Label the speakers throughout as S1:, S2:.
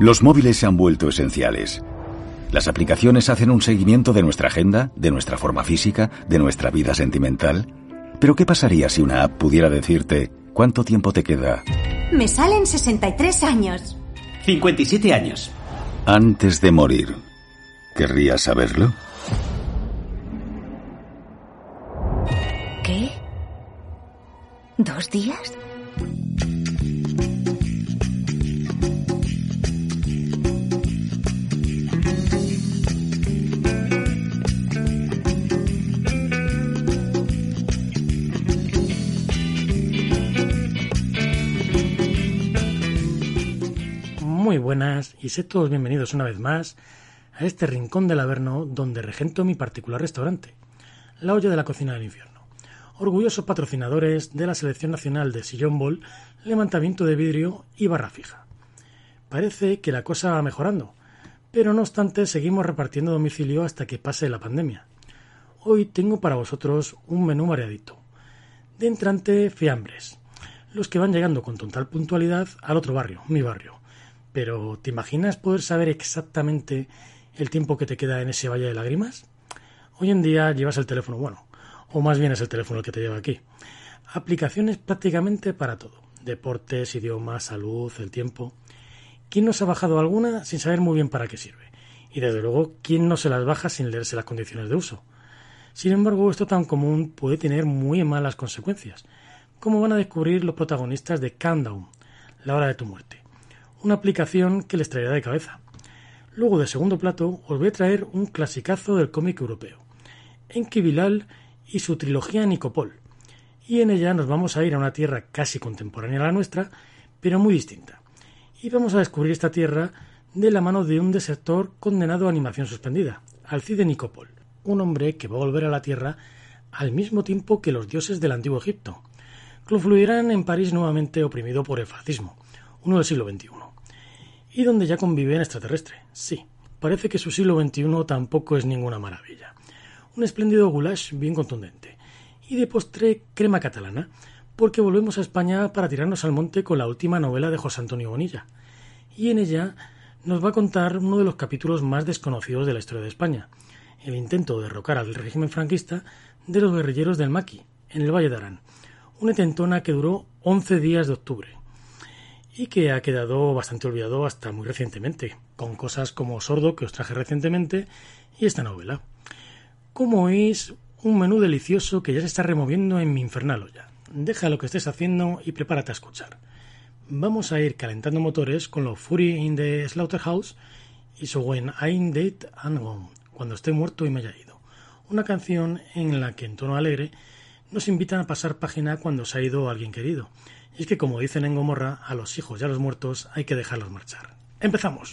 S1: Los móviles se han vuelto esenciales. Las aplicaciones hacen un seguimiento de nuestra agenda, de nuestra forma física, de nuestra vida sentimental. Pero ¿qué pasaría si una app pudiera decirte cuánto tiempo te queda?
S2: Me salen 63 años.
S3: 57 años.
S1: Antes de morir. ¿Querrías saberlo?
S2: ¿Qué? ¿Dos días?
S4: Buenas y sed todos bienvenidos una vez más a este rincón del Averno donde regento mi particular restaurante, La Olla de la Cocina del Infierno. Orgullosos patrocinadores de la Selección Nacional de Sillón Ball, levantamiento de vidrio y barra fija. Parece que la cosa va mejorando, pero no obstante seguimos repartiendo domicilio hasta que pase la pandemia. Hoy tengo para vosotros un menú variadito. De entrante, fiambres, los que van llegando con total puntualidad al otro barrio, mi barrio. Pero, ¿te imaginas poder saber exactamente el tiempo que te queda en ese valle de lágrimas? Hoy en día llevas el teléfono, bueno, o más bien es el teléfono el que te lleva aquí. Aplicaciones prácticamente para todo. Deportes, idiomas, salud, el tiempo. ¿Quién no se ha bajado alguna sin saber muy bien para qué sirve? Y desde luego, ¿quién no se las baja sin leerse las condiciones de uso? Sin embargo, esto tan común puede tener muy malas consecuencias, como van a descubrir los protagonistas de Countdown, la hora de tu muerte una aplicación que les traerá de cabeza. Luego de segundo plato os voy a traer un clasicazo del cómic europeo, Enki Bilal y su trilogía Nicopol. Y en ella nos vamos a ir a una tierra casi contemporánea a la nuestra, pero muy distinta. Y vamos a descubrir esta tierra de la mano de un desertor condenado a animación suspendida, Alcide Nicopol, un hombre que va a volver a la tierra al mismo tiempo que los dioses del antiguo Egipto. Confluirán en París nuevamente oprimido por el fascismo, uno del siglo XXI y donde ya convive en extraterrestre. Sí, parece que su siglo XXI tampoco es ninguna maravilla. Un espléndido goulash bien contundente. Y de postre crema catalana, porque volvemos a España para tirarnos al monte con la última novela de José Antonio Bonilla. Y en ella nos va a contar uno de los capítulos más desconocidos de la historia de España, el intento de derrocar al régimen franquista de los guerrilleros del Maqui, en el Valle de Arán, una tentona que duró 11 días de octubre, y que ha quedado bastante olvidado hasta muy recientemente, con cosas como Sordo, que os traje recientemente, y esta novela. Como es un menú delicioso que ya se está removiendo en mi infernal olla. Deja lo que estés haciendo y prepárate a escuchar. Vamos a ir calentando motores con los Fury in the Slaughterhouse y So When I'm Dead and Gone, cuando esté muerto y me haya ido. Una canción en la que en tono alegre nos invitan a pasar página cuando se ha ido alguien querido y es que, como dicen en Gomorra, a los hijos y a los muertos hay que dejarlos marchar. ¡Empezamos!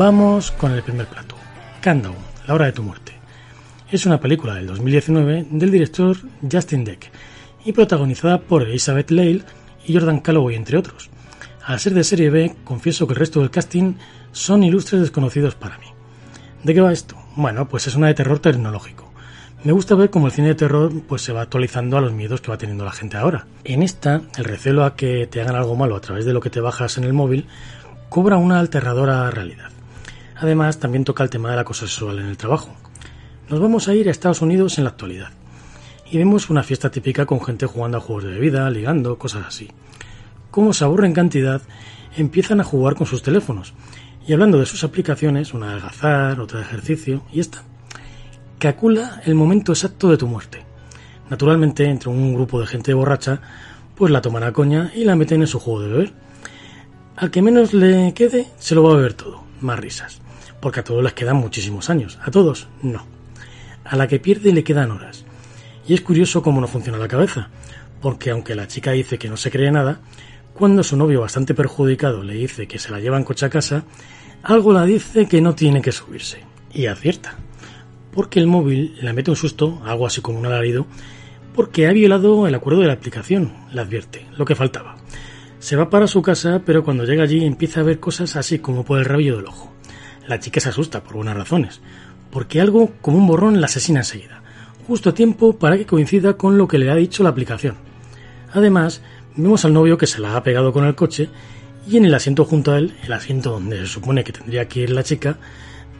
S4: Vamos con el primer plato, Countdown, la hora de tu muerte. Es una película del 2019 del director Justin Deck y protagonizada por Elizabeth Lale y Jordan Calloway, entre otros. Al ser de serie B, confieso que el resto del casting son ilustres desconocidos para mí. ¿De qué va esto? Bueno, pues es una de terror tecnológico. Me gusta ver cómo el cine de terror pues se va actualizando a los miedos que va teniendo la gente ahora. En esta, el recelo a que te hagan algo malo a través de lo que te bajas en el móvil cobra una aterradora realidad. Además, también toca el tema del acoso sexual en el trabajo. Nos vamos a ir a Estados Unidos en la actualidad. Y vemos una fiesta típica con gente jugando a juegos de bebida, ligando, cosas así. Como se aburren cantidad, empiezan a jugar con sus teléfonos. Y hablando de sus aplicaciones, una de algazar, otra de ejercicio, y esta. Calcula el momento exacto de tu muerte. Naturalmente, entre un grupo de gente borracha, pues la toman a coña y la meten en su juego de beber. Al que menos le quede, se lo va a beber todo. Más risas. Porque a todos les quedan muchísimos años. A todos, no. A la que pierde le quedan horas. Y es curioso cómo no funciona la cabeza. Porque aunque la chica dice que no se cree nada, cuando su novio bastante perjudicado le dice que se la lleva en coche a casa, algo la dice que no tiene que subirse. Y acierta. Porque el móvil le mete un susto, algo así como un alarido, porque ha violado el acuerdo de la aplicación, le advierte, lo que faltaba. Se va para su casa, pero cuando llega allí empieza a ver cosas así como por el rabillo del ojo. La chica se asusta por buenas razones, porque algo como un borrón la asesina enseguida, justo a tiempo para que coincida con lo que le ha dicho la aplicación. Además, Vemos al novio que se la ha pegado con el coche y en el asiento junto a él, el asiento donde se supone que tendría que ir la chica,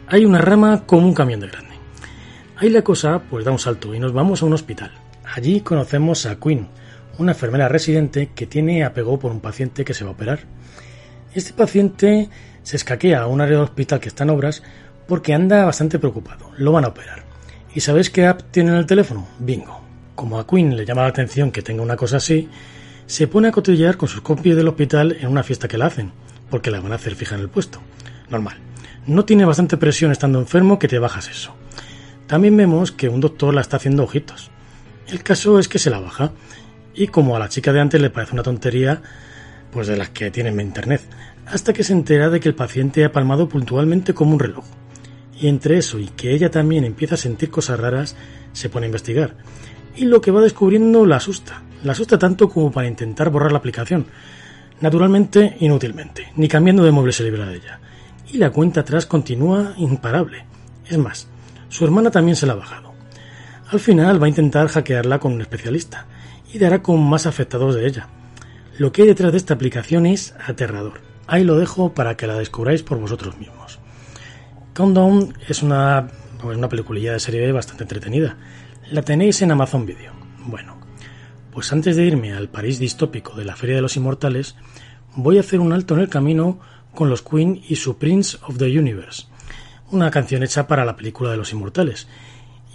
S4: hay una rama como un camión de grande. Ahí la cosa pues da un salto y nos vamos a un hospital. Allí conocemos a Quinn, una enfermera residente que tiene apego por un paciente que se va a operar. Este paciente se escaquea a un área del hospital que está en obras porque anda bastante preocupado. Lo van a operar. ¿Y sabéis qué app tiene en el teléfono? Bingo. Como a Quinn le llama la atención que tenga una cosa así, se pone a cotillear con sus compis del hospital en una fiesta que la hacen, porque la van a hacer fija en el puesto. Normal. No tiene bastante presión estando enfermo que te bajas eso. También vemos que un doctor la está haciendo ojitos. El caso es que se la baja, y como a la chica de antes le parece una tontería, pues de las que tienen en internet, hasta que se entera de que el paciente ha palmado puntualmente como un reloj. Y entre eso y que ella también empieza a sentir cosas raras, se pone a investigar. Y lo que va descubriendo la asusta. La asusta tanto como para intentar borrar la aplicación. Naturalmente, inútilmente. Ni cambiando de móvil se libra de ella. Y la cuenta atrás continúa imparable. Es más, su hermana también se la ha bajado. Al final va a intentar hackearla con un especialista y dará con más afectados de ella. Lo que hay detrás de esta aplicación es aterrador. Ahí lo dejo para que la descubráis por vosotros mismos. Countdown es una, pues una peliculilla de serie bastante entretenida. La tenéis en Amazon Video. Bueno, pues antes de irme al París distópico de la Feria de los Inmortales, voy a hacer un alto en el camino con los Queen y su Prince of the Universe, una canción hecha para la película de los Inmortales.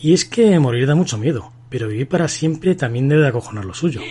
S4: Y es que morir da mucho miedo, pero vivir para siempre también debe de acojonar lo suyo.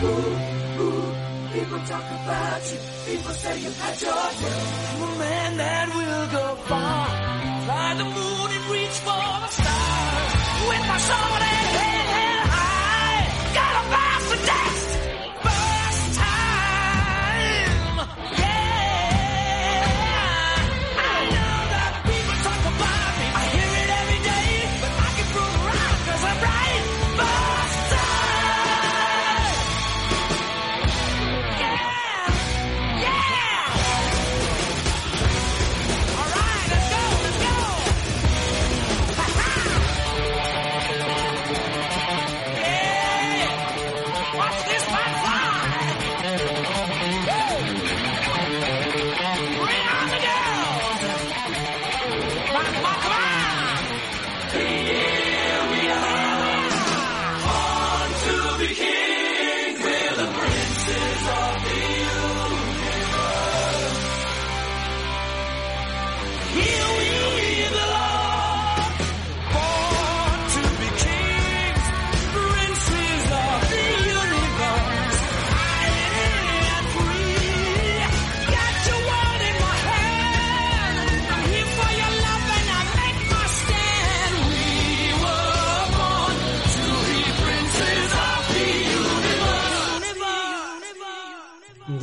S5: Ooh, ooh, people talk about you. People say you had your day. I'm a man that will go far. Fly the moon and reach for the stars. With my soul.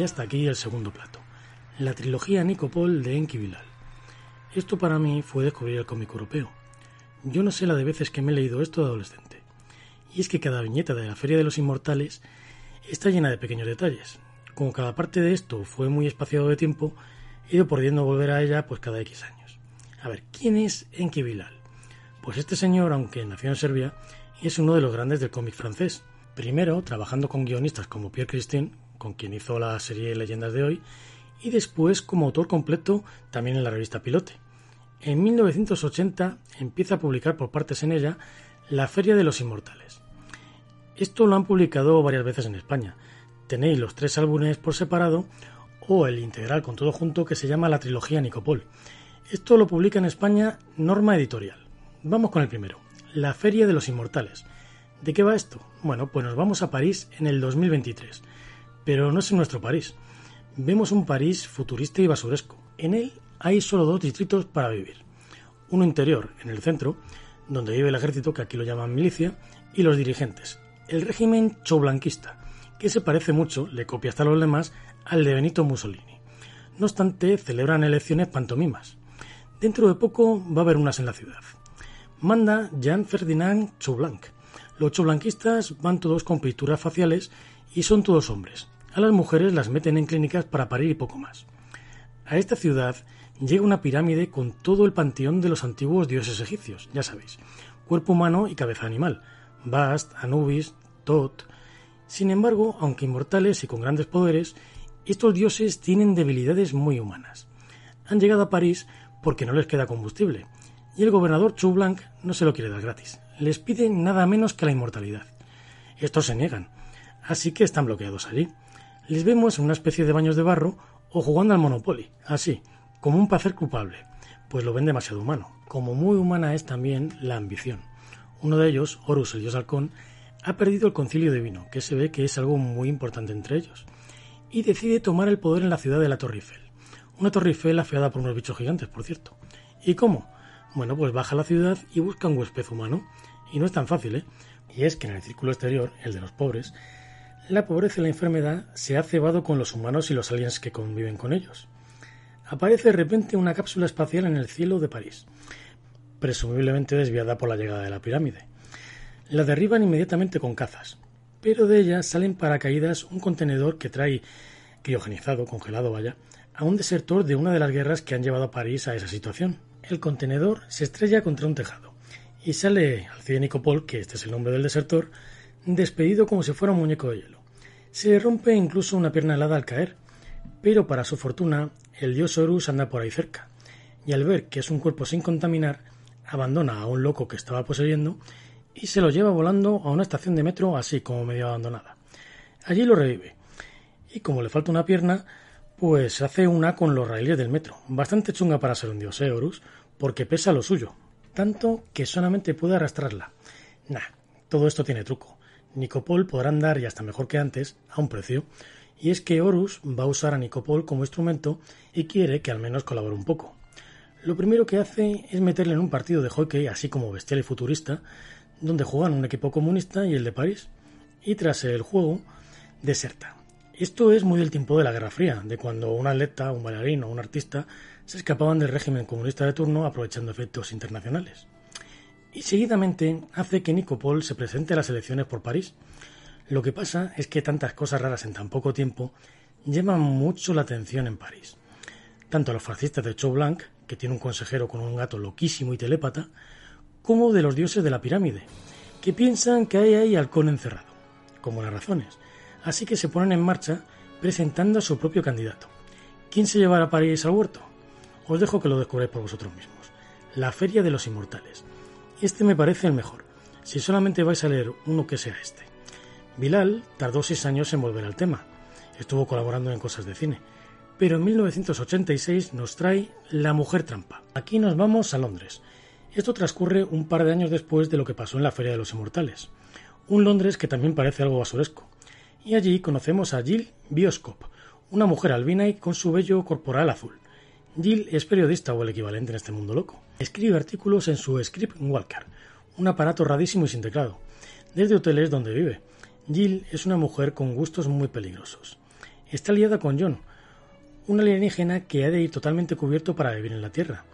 S4: Hasta aquí el segundo plato, la trilogía Nicopol de Enki Bilal. Esto para mí fue descubrir el cómic europeo. Yo no sé la de veces que me he leído esto de adolescente. Y es que cada viñeta de la Feria de los Inmortales está llena de pequeños detalles. Como cada parte de esto fue muy espaciado de tiempo, he ido pudiendo volver a ella pues cada X años. A ver, ¿quién es Enki Bilal? Pues este señor, aunque nació en Serbia, es uno de los grandes del cómic francés. Primero, trabajando con guionistas como Pierre Christine, con quien hizo la serie Leyendas de hoy, y después como autor completo también en la revista Pilote. En 1980 empieza a publicar por partes en ella La Feria de los Inmortales. Esto lo han publicado varias veces en España. Tenéis los tres álbumes por separado o el integral con todo junto que se llama la trilogía Nicopol. Esto lo publica en España Norma Editorial. Vamos con el primero, La Feria de los Inmortales. ¿De qué va esto? Bueno, pues nos vamos a París en el 2023. Pero no es nuestro París. Vemos un París futurista y basuresco. En él hay solo dos distritos para vivir. Uno interior, en el centro, donde vive el ejército, que aquí lo llaman milicia, y los dirigentes, el régimen choublanquista, que se parece mucho, le copia hasta los demás, al de Benito Mussolini. No obstante, celebran elecciones pantomimas. Dentro de poco va a haber unas en la ciudad. Manda Jean Ferdinand Choublanc. Los choublanquistas van todos con pinturas faciales y son todos hombres. A las mujeres las meten en clínicas para parir y poco más. A esta ciudad llega una pirámide con todo el panteón de los antiguos dioses egipcios, ya sabéis, cuerpo humano y cabeza animal, Bast, Anubis, Tot. Sin embargo, aunque inmortales y con grandes poderes, estos dioses tienen debilidades muy humanas. Han llegado a París porque no les queda combustible, y el gobernador Choublanc no se lo quiere dar gratis. Les pide nada menos que la inmortalidad. Estos se niegan, así que están bloqueados allí. Les vemos en una especie de baños de barro o jugando al Monopoly, así, como un placer culpable, pues lo ven demasiado humano. Como muy humana es también la ambición. Uno de ellos, Horus, el dios halcón, ha perdido el concilio divino, que se ve que es algo muy importante entre ellos, y decide tomar el poder en la ciudad de la Torre Eiffel. Una Torre Eiffel afeada por unos bichos gigantes, por cierto. ¿Y cómo? Bueno, pues baja a la ciudad y busca un huésped humano. Y no es tan fácil, ¿eh? Y es que en el círculo exterior, el de los pobres, la pobreza y la enfermedad se ha cebado con los humanos y los aliens que conviven con ellos. Aparece de repente una cápsula espacial en el cielo de París, presumiblemente desviada por la llegada de la pirámide. La derriban inmediatamente con cazas, pero de ella salen paracaídas un contenedor que trae criogenizado, congelado vaya, a un desertor de una de las guerras que han llevado a París a esa situación. El contenedor se estrella contra un tejado y sale al Nicopol, que este es el nombre del desertor, despedido como si fuera un muñeco de hielo. Se le rompe incluso una pierna helada al caer, pero para su fortuna el dios Horus anda por ahí cerca, y al ver que es un cuerpo sin contaminar, abandona a un loco que estaba poseyendo y se lo lleva volando a una estación de metro así como medio abandonada. Allí lo revive, y como le falta una pierna, pues hace una con los raíles del metro, bastante chunga para ser un dios, ¿eh, Horus? Porque pesa lo suyo, tanto que solamente puede arrastrarla. Nah, todo esto tiene truco. Nicopol podrá andar, y hasta mejor que antes, a un precio, y es que Horus va a usar a Nicopol como instrumento y quiere que al menos colabore un poco. Lo primero que hace es meterle en un partido de hockey así como bestial y futurista, donde juegan un equipo comunista y el de París, y tras el juego, deserta. Esto es muy del tiempo de la Guerra Fría, de cuando un atleta, un bailarín o un artista se escapaban del régimen comunista de turno aprovechando efectos internacionales. Y seguidamente hace que Nicopol se presente a las elecciones por París, lo que pasa es que tantas cosas raras en tan poco tiempo llaman mucho la atención en París. Tanto a los fascistas de Chau Blanc, que tiene un consejero con un gato loquísimo y telépata, como de los dioses de la pirámide, que piensan que hay ahí halcón encerrado, como las razones. Así que se ponen en marcha presentando a su propio candidato. ¿Quién se llevará a París al huerto? Os dejo que lo descubráis por vosotros mismos. La Feria de los Inmortales. Este me parece el mejor, si solamente vais a leer uno que sea este. Bilal tardó seis años en volver al tema. Estuvo colaborando en cosas de cine. Pero en 1986 nos trae La Mujer Trampa. Aquí nos vamos a Londres. Esto transcurre un par de años después de lo que pasó en la Feria de los Inmortales. Un Londres que también parece algo basuresco. Y allí conocemos a Jill Bioscop, una mujer albina y con su vello corporal azul. Jill es periodista o el equivalente en este mundo loco. Escribe artículos en su Script Walker, un aparato radísimo y sin teclado, desde hoteles donde vive Jill es una mujer con gustos muy peligrosos. está liada con John, un alienígena que ha de ir totalmente cubierto para vivir en la Tierra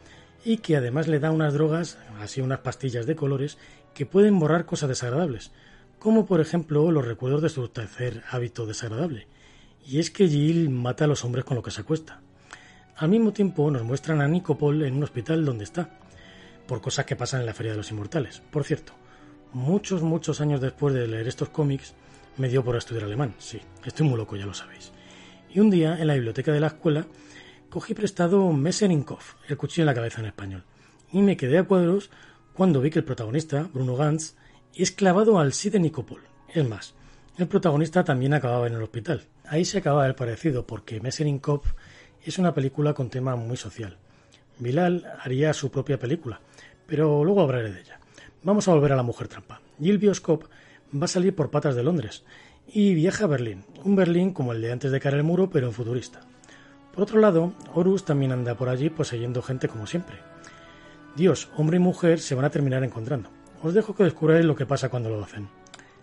S4: y que además le da unas drogas, así unas pastillas de colores, que pueden borrar cosas desagradables, como por ejemplo los recuerdos de su tercer hábito desagradable, y es que Jill mata a los hombres con lo que se acuesta. Al mismo tiempo nos muestran a Nicopol en un hospital donde está, por cosas que pasan en la Feria de los Inmortales. Por cierto, muchos, muchos años después de leer estos cómics, me dio por estudiar alemán, sí, estoy muy loco, ya lo sabéis. Y un día, en la biblioteca de la escuela, cogí prestado Messerinkov, el cuchillo en la cabeza en español, y me quedé a cuadros cuando vi que el protagonista, Bruno Gantz, es clavado al sí de Nicopol. Es más, el protagonista también acababa en el hospital. Ahí se acaba el parecido, porque Messerinkov es una película con tema muy social. Bilal haría su propia película, pero luego hablaré de ella. Vamos a volver a la mujer trampa. Jill Bioscope va a salir por patas de Londres y viaja a Berlín, un Berlín como el de antes de caer el muro, pero futurista. Por otro lado, Horus también anda por allí poseyendo gente como siempre. Dios, hombre y mujer se van a terminar encontrando. Os dejo que descubráis lo que pasa cuando lo hacen.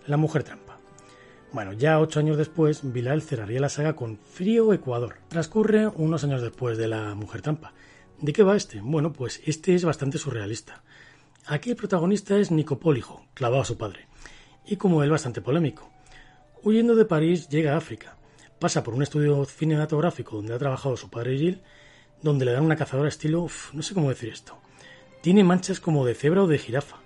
S4: La mujer trampa. Bueno, ya ocho años después, Bilal cerraría la saga con Frío Ecuador. Transcurre unos años después de La Mujer Trampa. ¿De qué va este? Bueno, pues este es bastante surrealista. Aquí el protagonista es Nicopólijo, clavado a su padre, y como él bastante polémico. Huyendo de París llega a África, pasa por un estudio cinematográfico donde ha trabajado su padre Gil, donde le dan una cazadora estilo, no sé cómo decir esto. Tiene manchas como de cebra o de jirafa.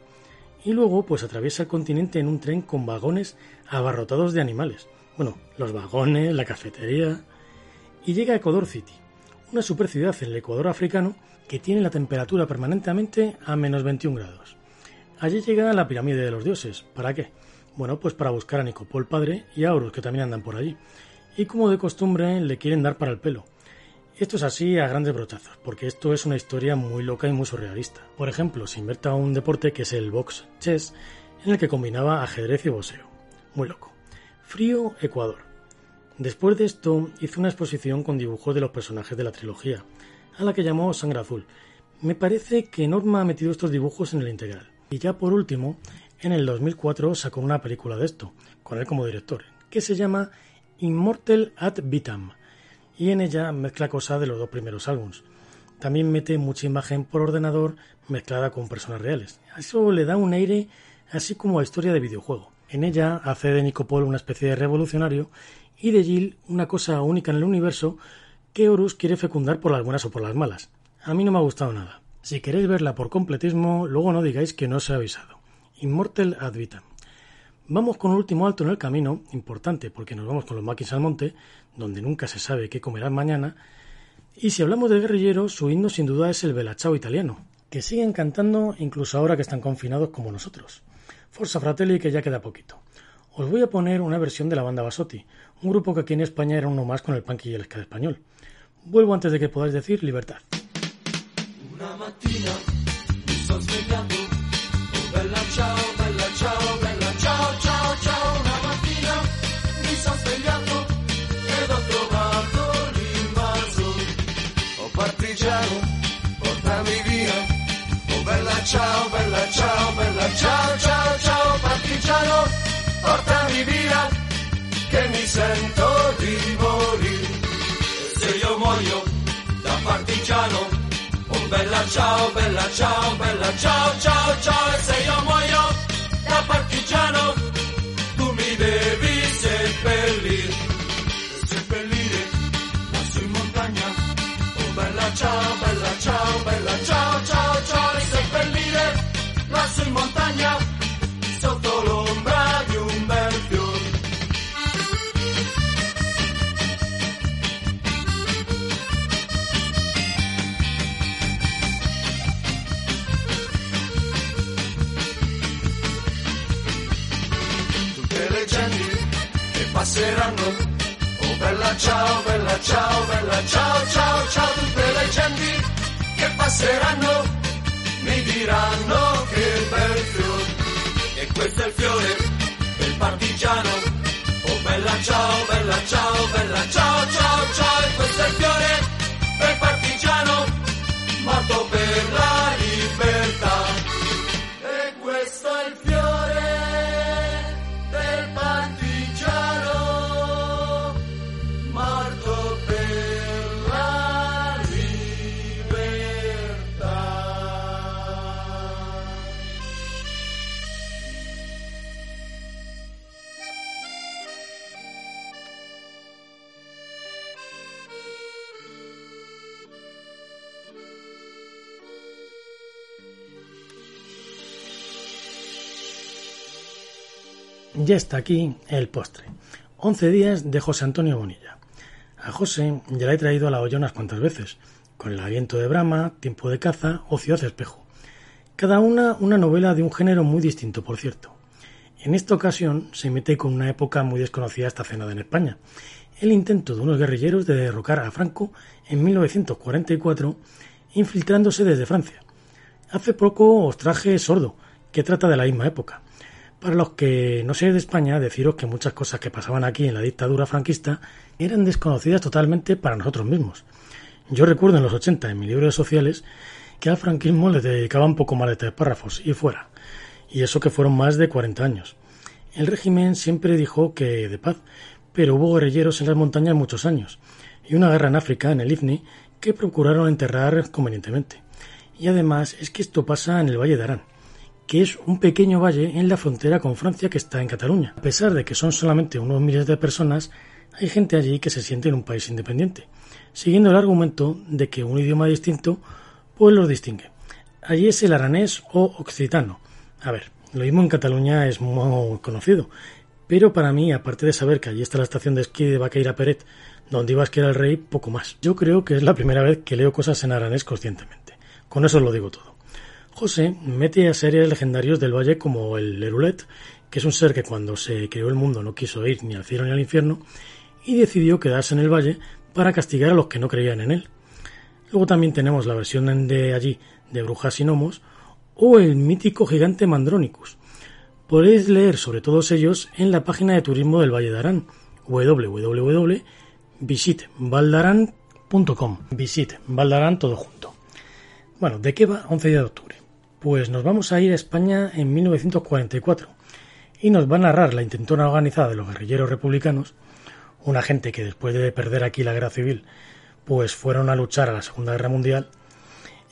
S4: Y luego, pues atraviesa el continente en un tren con vagones abarrotados de animales. Bueno, los vagones, la cafetería. Y llega a Ecuador City, una super ciudad en el Ecuador africano que tiene la temperatura permanentemente a menos 21 grados. Allí llega a la pirámide de los dioses. ¿Para qué? Bueno, pues para buscar a Nicopol padre y a Horus, que también andan por allí y como de costumbre le quieren dar para el pelo. Esto es así a grandes brochazos, porque esto es una historia muy loca y muy surrealista. Por ejemplo, se inventa un deporte que es el box chess, en el que combinaba ajedrez y boxeo. Muy loco. Frío, Ecuador. Después de esto, hizo una exposición con dibujos de los personajes de la trilogía, a la que llamó Sangre Azul. Me parece que Norma ha metido estos dibujos en el integral. Y ya por último, en el 2004 sacó una película de esto, con él como director, que se llama Immortal ad Vitam, y en ella mezcla cosas de los dos primeros álbumes. También mete mucha imagen por ordenador mezclada con personas reales. Eso le da un aire así como a historia de videojuego. En ella hace de Nicopol una especie de revolucionario y de Jill una cosa única en el universo que Horus quiere fecundar por las buenas o por las malas. A mí no me ha gustado nada. Si queréis verla por completismo, luego no digáis que no os he avisado. Immortal ad Vitam. Vamos con un último alto en el camino, importante porque nos vamos con los maquis al monte, donde nunca se sabe qué comerán mañana. Y si hablamos de guerrilleros, su himno sin duda es el Belachao italiano, que siguen cantando incluso ahora que están confinados como nosotros. Forza Fratelli que ya queda poquito. Os voy a poner una versión de la banda Basotti, un grupo que aquí en España era uno más con el punk y el ska español. Vuelvo antes de que podáis decir libertad. Una
S6: ciao, sento di morire. Se io muoio da partigiano, oh bella ciao, bella ciao, bella ciao, ciao, ciao, passeranno. Oh bella ciao, bella ciao, bella ciao, ciao, ciao, tutte le genti che passeranno mi diranno che bel fiore. E questo è il fiore del partigiano. Oh bella ciao, bella ciao, bella ciao, ciao, ciao, e questo è il fiore del partigiano morto per la
S4: ya está aquí el postre. 11 días de José Antonio Bonilla. A José ya le he traído a la olla unas cuantas veces, con el aliento de Brahma, Tiempo de caza o Ciudad de espejo. Cada una una novela de un género muy distinto, por cierto. En esta ocasión se mete con una época muy desconocida esta cenada en España, el intento de unos guerrilleros de derrocar a Franco en 1944 infiltrándose desde Francia. Hace poco os traje Sordo, que trata de la misma época. Para los que no seáis de España, deciros que muchas cosas que pasaban aquí en la dictadura franquista eran desconocidas totalmente para nosotros mismos. Yo recuerdo en los 80, en mi libro de sociales, que al franquismo le dedicaban poco más de tres párrafos y fuera. Y eso que fueron más de 40 años. El régimen siempre dijo que de paz, pero hubo guerrilleros en las montañas muchos años, y una guerra en África, en el IFNI, que procuraron enterrar convenientemente. Y además es que esto pasa en el Valle de Arán que es un pequeño valle en la frontera con Francia que está en Cataluña. A pesar de que son solamente unos miles de personas, hay gente allí que se siente en un país independiente, siguiendo el argumento de que un idioma distinto pues los distingue. Allí es el aranés o occitano. A ver, lo mismo en Cataluña es muy conocido, pero para mí, aparte de saber que allí está la estación de esquí de Baqueira Peret, donde iba a esquiar el rey, poco más. Yo creo que es la primera vez que leo cosas en aranés conscientemente. Con eso lo digo todo. José mete a series legendarios del valle como el Lerulet, que es un ser que cuando se creó el mundo no quiso ir ni al cielo ni al infierno, y decidió quedarse en el valle para castigar a los que no creían en él. Luego también tenemos la versión de allí de Brujas y Gnomos, o el mítico gigante Mandronicus. Podéis leer sobre todos ellos en la página de turismo del Valle de Arán, www.visitvaldaran.com. Visit Valdarán todo junto. Bueno, ¿de qué va 11 de octubre? Pues nos vamos a ir a España en 1944 y nos va a narrar la intentona organizada de los guerrilleros republicanos, una gente que después de perder aquí la guerra civil, pues fueron a luchar a la Segunda Guerra Mundial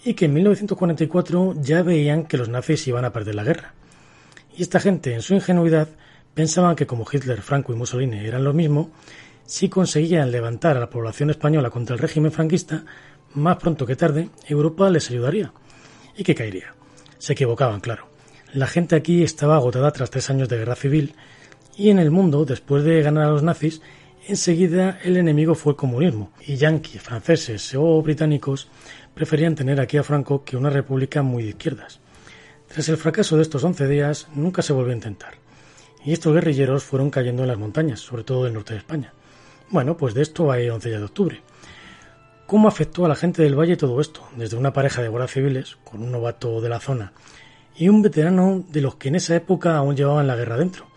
S4: y que en 1944 ya veían que los nazis iban a perder la guerra. Y esta gente, en su ingenuidad, pensaban que como Hitler, Franco y Mussolini eran lo mismo, si conseguían levantar a la población española contra el régimen franquista, más pronto que tarde, Europa les ayudaría y que caería. Se equivocaban, claro. La gente aquí estaba agotada tras tres años de guerra civil y en el mundo, después de ganar a los nazis, enseguida el enemigo fue el comunismo y yanquis, franceses o británicos preferían tener aquí a Franco que una república muy de izquierdas. Tras el fracaso de estos once días, nunca se volvió a intentar. Y estos guerrilleros fueron cayendo en las montañas, sobre todo del norte de España. Bueno, pues de esto hay 11 de octubre. ¿Cómo afectó a la gente del valle todo esto? Desde una pareja de guardias civiles, con un novato de la zona, y un veterano de los que en esa época aún llevaban la guerra dentro,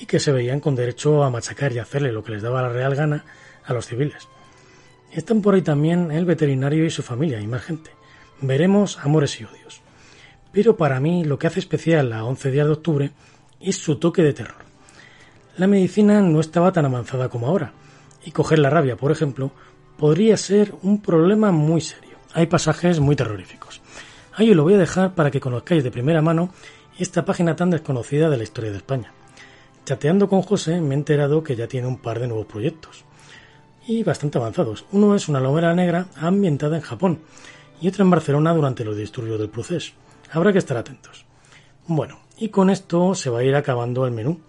S4: y que se veían con derecho a machacar y hacerle lo que les daba la real gana a los civiles. Están por ahí también el veterinario y su familia y más gente. Veremos amores y odios. Pero para mí lo que hace especial a 11 días de octubre es su toque de terror. La medicina no estaba tan avanzada como ahora, y coger la rabia, por ejemplo, podría ser un problema muy serio. Hay pasajes muy terroríficos. Ahí os lo voy a dejar para que conozcáis de primera mano esta página tan desconocida de la historia de España. Chateando con José me he enterado que ya tiene un par de nuevos proyectos. Y bastante avanzados. Uno es una novela negra ambientada en Japón y otra en Barcelona durante los disturbios del proceso. Habrá que estar atentos. Bueno, y con esto se va a ir acabando el menú.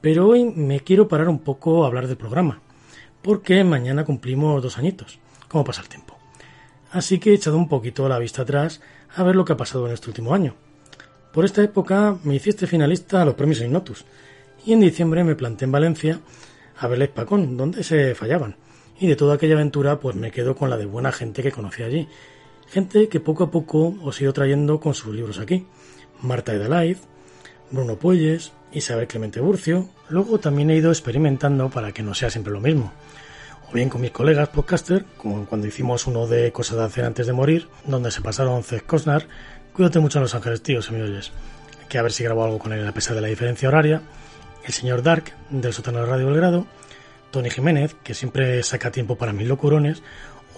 S4: Pero hoy me quiero parar un poco a hablar del programa porque mañana cumplimos dos añitos. ¿Cómo pasa el tiempo? Así que he echado un poquito la vista atrás a ver lo que ha pasado en este último año. Por esta época me hiciste finalista a los premios Ignotus y en diciembre me planté en Valencia a ver Hispacón, donde se fallaban. Y de toda aquella aventura pues me quedo con la de buena gente que conocí allí. Gente que poco a poco os he ido trayendo con sus libros aquí. Marta Edalaiz, Bruno Puelles, Isabel Clemente Burcio. Luego también he ido experimentando para que no sea siempre lo mismo o bien con mis colegas podcaster, como cuando hicimos uno de Cosas de hacer antes de morir, donde se pasaron Cez Cosnar. Cuídate mucho en Los Ángeles, tío, si me oyes. Que a ver si grabo algo con él a pesar de la diferencia horaria. El señor Dark, del sótano de Radio Belgrado. Tony Jiménez, que siempre saca tiempo para mis locurones.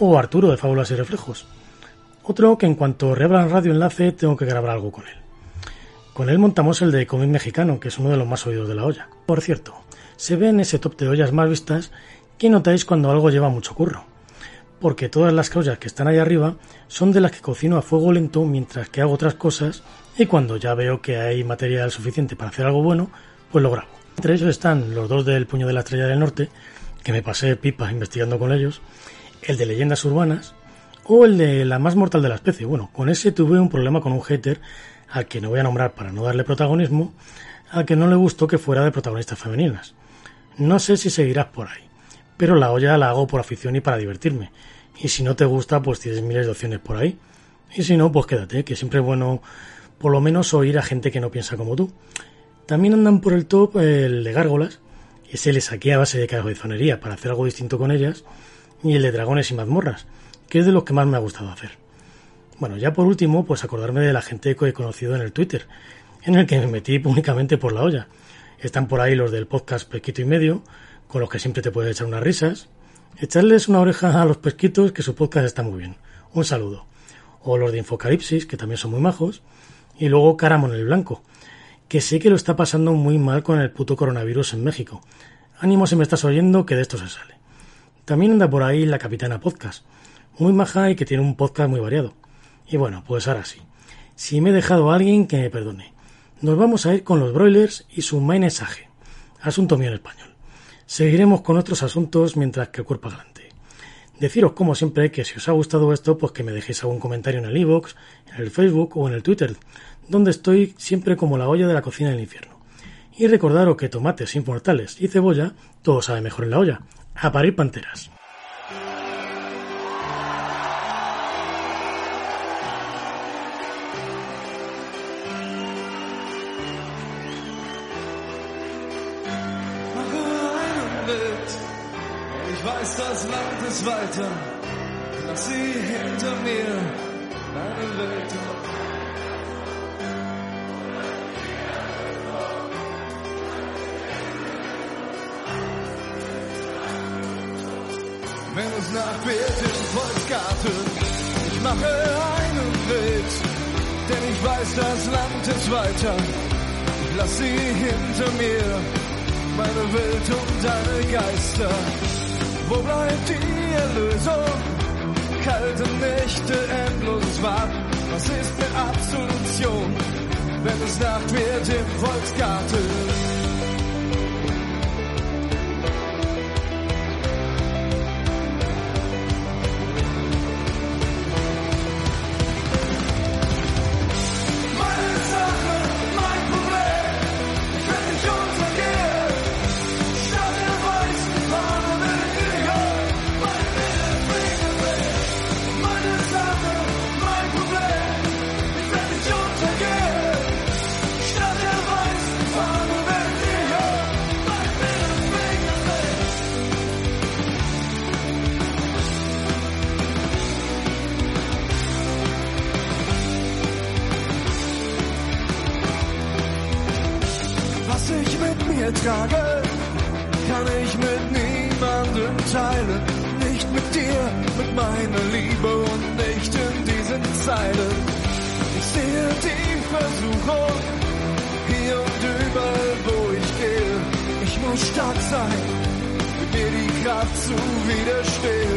S4: O Arturo, de Fábulas y Reflejos. Otro que en cuanto reabran Radio Enlace tengo que grabar algo con él. Con él montamos el de Comic Mexicano, que es uno de los más oídos de la olla. Por cierto, se ve en ese top de ollas más vistas ¿Qué notáis cuando algo lleva mucho curro? Porque todas las causas que están ahí arriba son de las que cocino a fuego lento mientras que hago otras cosas y cuando ya veo que hay material suficiente para hacer algo bueno, pues lo grabo. Entre ellos están los dos del Puño de la Estrella del Norte, que me pasé pipas investigando con ellos, el de Leyendas Urbanas, o el de La más mortal de la especie. Bueno, con ese tuve un problema con un hater, al que no voy a nombrar para no darle protagonismo, al que no le gustó que fuera de protagonistas femeninas. No sé si seguirás por ahí, pero la olla la hago por afición y para divertirme. Y si no te gusta, pues tienes miles de opciones por ahí. Y si no, pues quédate, que siempre es bueno por lo menos oír a gente que no piensa como tú. También andan por el top el de gárgolas, ese le saqué a base de cabezonería para hacer algo distinto con ellas, y el de dragones y mazmorras, que es de los que más me ha gustado hacer. Bueno, ya por último, pues acordarme de la gente que he conocido en el Twitter, en el que me metí públicamente por la olla. Están por ahí los del podcast Pesquito y Medio, con los que siempre te puedes echar unas risas. Echarles una oreja a los pesquitos, que su podcast está muy bien. Un saludo. O los de Infocalipsis, que también son muy majos. Y luego Caramon el Blanco, que sé que lo está pasando muy mal con el puto coronavirus en México. Ánimo si me estás oyendo, que de esto se sale. También anda por ahí la Capitana Podcast, muy maja y que tiene un podcast muy variado. Y bueno, pues ahora sí. Si me he dejado a alguien, que me perdone. Nos vamos a ir con los broilers y su mensaje. Asunto mío en español. Seguiremos con otros asuntos mientras que el cuerpo adelante. Deciros como siempre que si os ha gustado esto, pues que me dejéis algún comentario en el iVoox, en el Facebook o en el Twitter, donde estoy siempre como la olla de la cocina del infierno. Y recordaros que tomates inmortales y cebolla, todo sabe mejor en la olla. A parir panteras.
S7: Ich weiß, das Land ist weiter. Lass sie hinter mir, meine Welt. Wenn es nach wird im Volksgarten, ich mache einen Bild, denn ich weiß, das Land ist weiter. Lass sie hinter mir, meine Welt und deine Geister. Wo bleibt die Erlösung? Kalte Nächte, endloses Warten. Was ist eine Absolution, wenn es Nacht wird im Volksgarten? Zu widerstehen.